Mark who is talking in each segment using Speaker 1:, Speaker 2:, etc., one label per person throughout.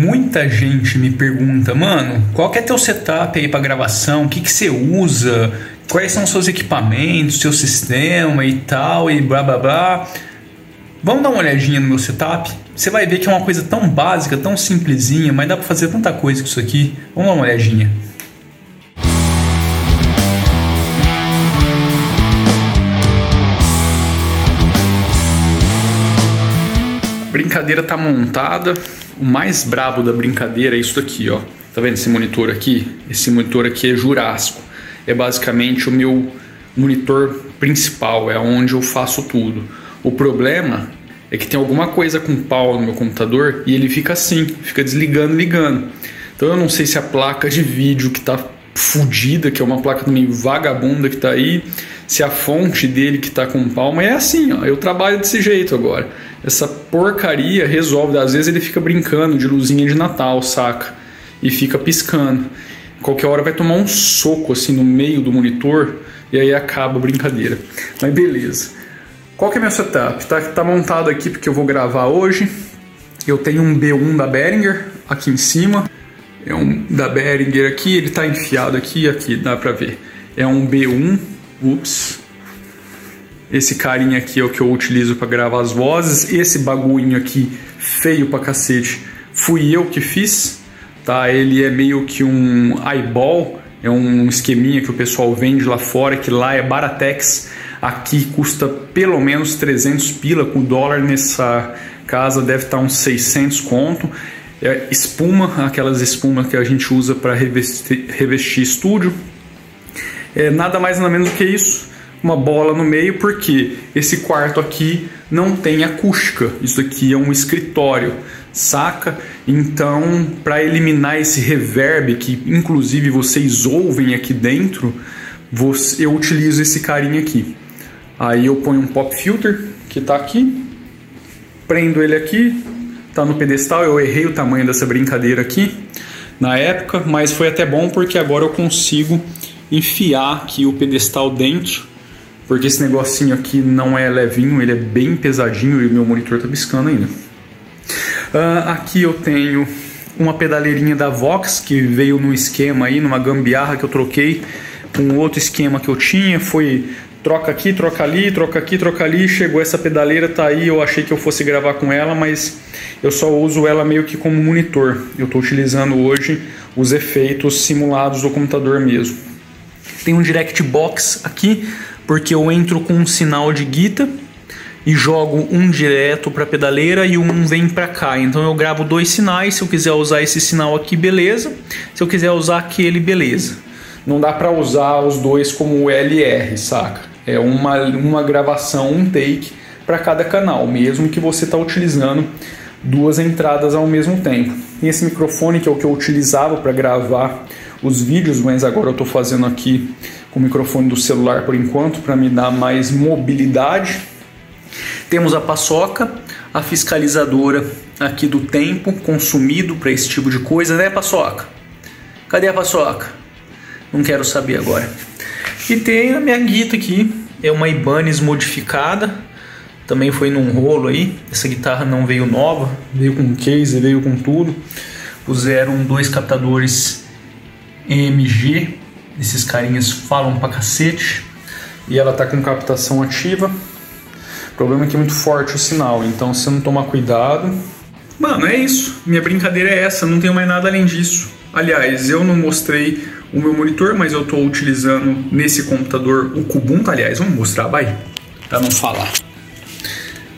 Speaker 1: Muita gente me pergunta, mano, qual que é teu setup aí para gravação? O que, que você usa? Quais são os seus equipamentos, seu sistema e tal, e blá blá blá. Vamos dar uma olhadinha no meu setup? Você vai ver que é uma coisa tão básica, tão simplesinha, mas dá para fazer tanta coisa com isso aqui. Vamos dar uma olhadinha. A brincadeira tá montada. O mais brabo da brincadeira é isso aqui, ó. Tá vendo esse monitor aqui? Esse monitor aqui é Jurássico. É basicamente o meu monitor principal, é onde eu faço tudo. O problema é que tem alguma coisa com pau no meu computador e ele fica assim, fica desligando, ligando. Então eu não sei se a placa de vídeo que tá fodida, que é uma placa também vagabunda que tá aí, se a fonte dele que tá com pau, mas é assim, ó, eu trabalho desse jeito agora. Essa porcaria resolve, às vezes ele fica brincando de luzinha de Natal, saca? E fica piscando. Qualquer hora vai tomar um soco assim no meio do monitor e aí acaba a brincadeira. Mas beleza. Qual que é meu setup? Tá, tá montado aqui porque eu vou gravar hoje. Eu tenho um B1 da Behringer aqui em cima. É um da Behringer aqui, ele tá enfiado aqui, aqui dá pra ver. É um B1, ups. Esse carinha aqui é o que eu utilizo para gravar as vozes. Esse bagulho aqui, feio pra cacete, fui eu que fiz, tá? Ele é meio que um eyeball, é um esqueminha que o pessoal vende lá fora, que lá é Baratex Aqui custa pelo menos 300 pila, com dólar nessa casa deve estar uns 600 conto. É espuma, aquelas espumas que a gente usa para revestir, revestir estúdio. É nada mais nada menos do que isso, uma bola no meio, porque esse quarto aqui não tem acústica. Isso aqui é um escritório, saca? Então, para eliminar esse reverb que inclusive vocês ouvem aqui dentro, eu utilizo esse carinha aqui. Aí eu ponho um pop filter que está aqui, prendo ele aqui, está no pedestal. Eu errei o tamanho dessa brincadeira aqui na época, mas foi até bom porque agora eu consigo enfiar aqui o pedestal dentro, porque esse negocinho aqui não é levinho, ele é bem pesadinho e o meu monitor está piscando ainda. Uh, aqui eu tenho uma pedaleirinha da Vox que veio no esquema aí, numa gambiarra que eu troquei com outro esquema que eu tinha, foi troca aqui, troca ali, troca aqui, troca ali, chegou essa pedaleira, tá aí, eu achei que eu fosse gravar com ela, mas eu só uso ela meio que como monitor. Eu estou utilizando hoje os efeitos simulados do computador mesmo. Tem um direct box aqui, porque eu entro com um sinal de guita e jogo um direto para pedaleira e um vem para cá. Então eu gravo dois sinais, se eu quiser usar esse sinal aqui, beleza. Se eu quiser usar aquele, beleza. Não dá para usar os dois como LR, saca? É uma, uma gravação, um take para cada canal, mesmo que você está utilizando duas entradas ao mesmo tempo. E esse microfone que é o que eu utilizava para gravar os vídeos, mas agora eu estou fazendo aqui com o microfone do celular por enquanto para me dar mais mobilidade. Temos a paçoca, a fiscalizadora aqui do tempo consumido para esse tipo de coisa, né, paçoca? Cadê a paçoca? Não quero saber agora. E tem a minha guita aqui, é uma Ibanez modificada, também foi num rolo aí. Essa guitarra não veio nova, veio com case, veio com tudo. Puseram dois captadores EMG, esses carinhas falam pra cacete. E ela tá com captação ativa. O problema é que é muito forte o sinal, então se não tomar cuidado. Mano, é isso. Minha brincadeira é essa, não tenho mais nada além disso. Aliás, eu não mostrei o meu monitor, mas eu estou utilizando nesse computador o Kubuntu. Aliás, vamos mostrar, vai, para não falar.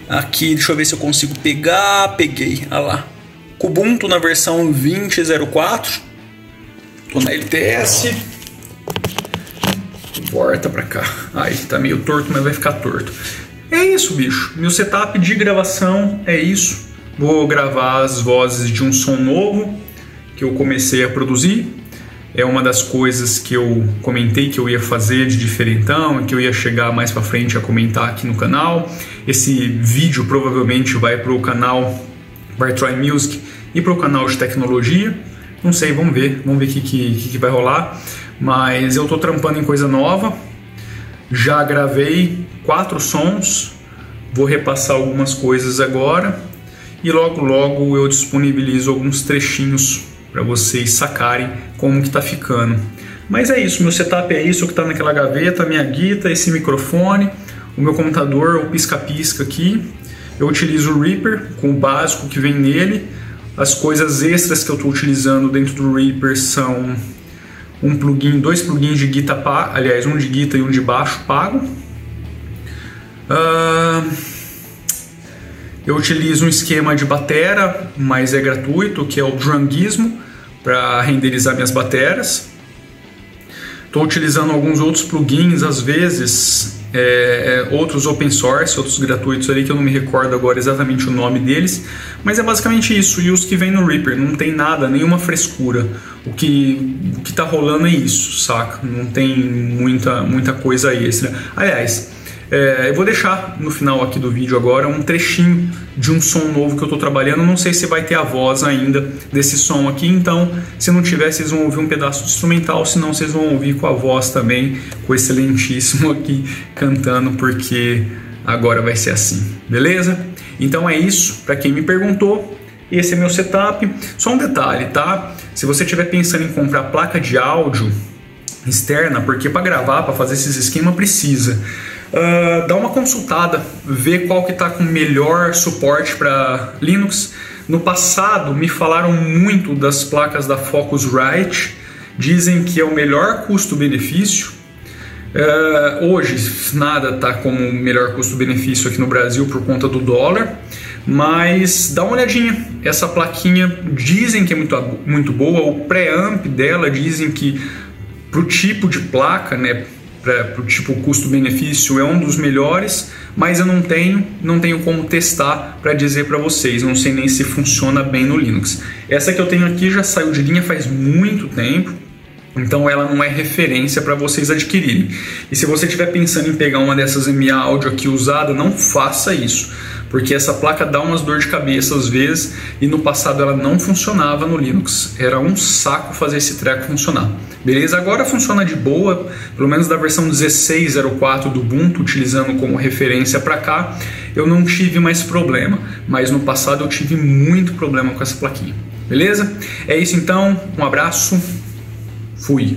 Speaker 1: Aqui, deixa eu ver se eu consigo pegar. Peguei, olha lá. Kubuntu na versão 20.04. Tô na LTS. Volta pra cá. Aí, tá meio torto, mas vai ficar torto. É isso, bicho. Meu setup de gravação é isso. Vou gravar as vozes de um som novo que eu comecei a produzir. É uma das coisas que eu comentei que eu ia fazer de diferentão, que eu ia chegar mais para frente a comentar aqui no canal. Esse vídeo provavelmente vai para o canal By Try Music e para o canal de tecnologia. Não sei, vamos ver, vamos ver o que, que, que vai rolar. Mas eu estou trampando em coisa nova. Já gravei quatro sons, vou repassar algumas coisas agora e logo logo eu disponibilizo alguns trechinhos para vocês sacarem como que está ficando. Mas é isso, meu setup é isso que está naquela gaveta, minha guita, esse microfone, o meu computador, o pisca-pisca aqui. Eu utilizo o Reaper com o básico que vem nele. As coisas extras que eu estou utilizando dentro do Reaper são um plugin, dois plugins de guita aliás, um de guita e um de baixo pago. Uh, eu utilizo um esquema de batera, mas é gratuito, que é o Drungismo, para renderizar minhas bateras. Estou utilizando alguns outros plugins, às vezes, é, é, outros open source, outros gratuitos ali, que eu não me recordo agora exatamente o nome deles, mas é basicamente isso. E os que vem no Reaper, não tem nada, nenhuma frescura. O que, o que tá rolando é isso, saca? Não tem muita, muita coisa extra. Aliás, é, eu vou deixar no final aqui do vídeo agora um trechinho de um som novo que eu estou trabalhando. Não sei se vai ter a voz ainda desse som aqui, então se não tiver, vocês vão ouvir um pedaço de instrumental, senão vocês vão ouvir com a voz também, com o excelentíssimo aqui cantando, porque agora vai ser assim, beleza? Então é isso, para quem me perguntou, esse é meu setup. Só um detalhe, tá? Se você estiver pensando em comprar placa de áudio externa, porque para gravar, para fazer esses esquemas precisa. Uh, dá uma consultada, vê qual que está com melhor suporte para Linux. No passado me falaram muito das placas da Focusrite, dizem que é o melhor custo-benefício. Uh, hoje nada está como melhor custo-benefício aqui no Brasil por conta do dólar, mas dá uma olhadinha. Essa plaquinha dizem que é muito, muito boa, o pré-amp dela dizem que para o tipo de placa, né, para o tipo custo-benefício é um dos melhores, mas eu não tenho, não tenho como testar para dizer para vocês, não sei nem se funciona bem no Linux. Essa que eu tenho aqui já saiu de linha faz muito tempo, então ela não é referência para vocês adquirirem. E se você estiver pensando em pegar uma dessas MA áudio aqui usada, não faça isso porque essa placa dá umas dor de cabeça às vezes e no passado ela não funcionava no Linux. Era um saco fazer esse treco funcionar. Beleza? Agora funciona de boa, pelo menos da versão 16.04 do Ubuntu, utilizando como referência para cá, eu não tive mais problema, mas no passado eu tive muito problema com essa plaquinha. Beleza? É isso então, um abraço, fui.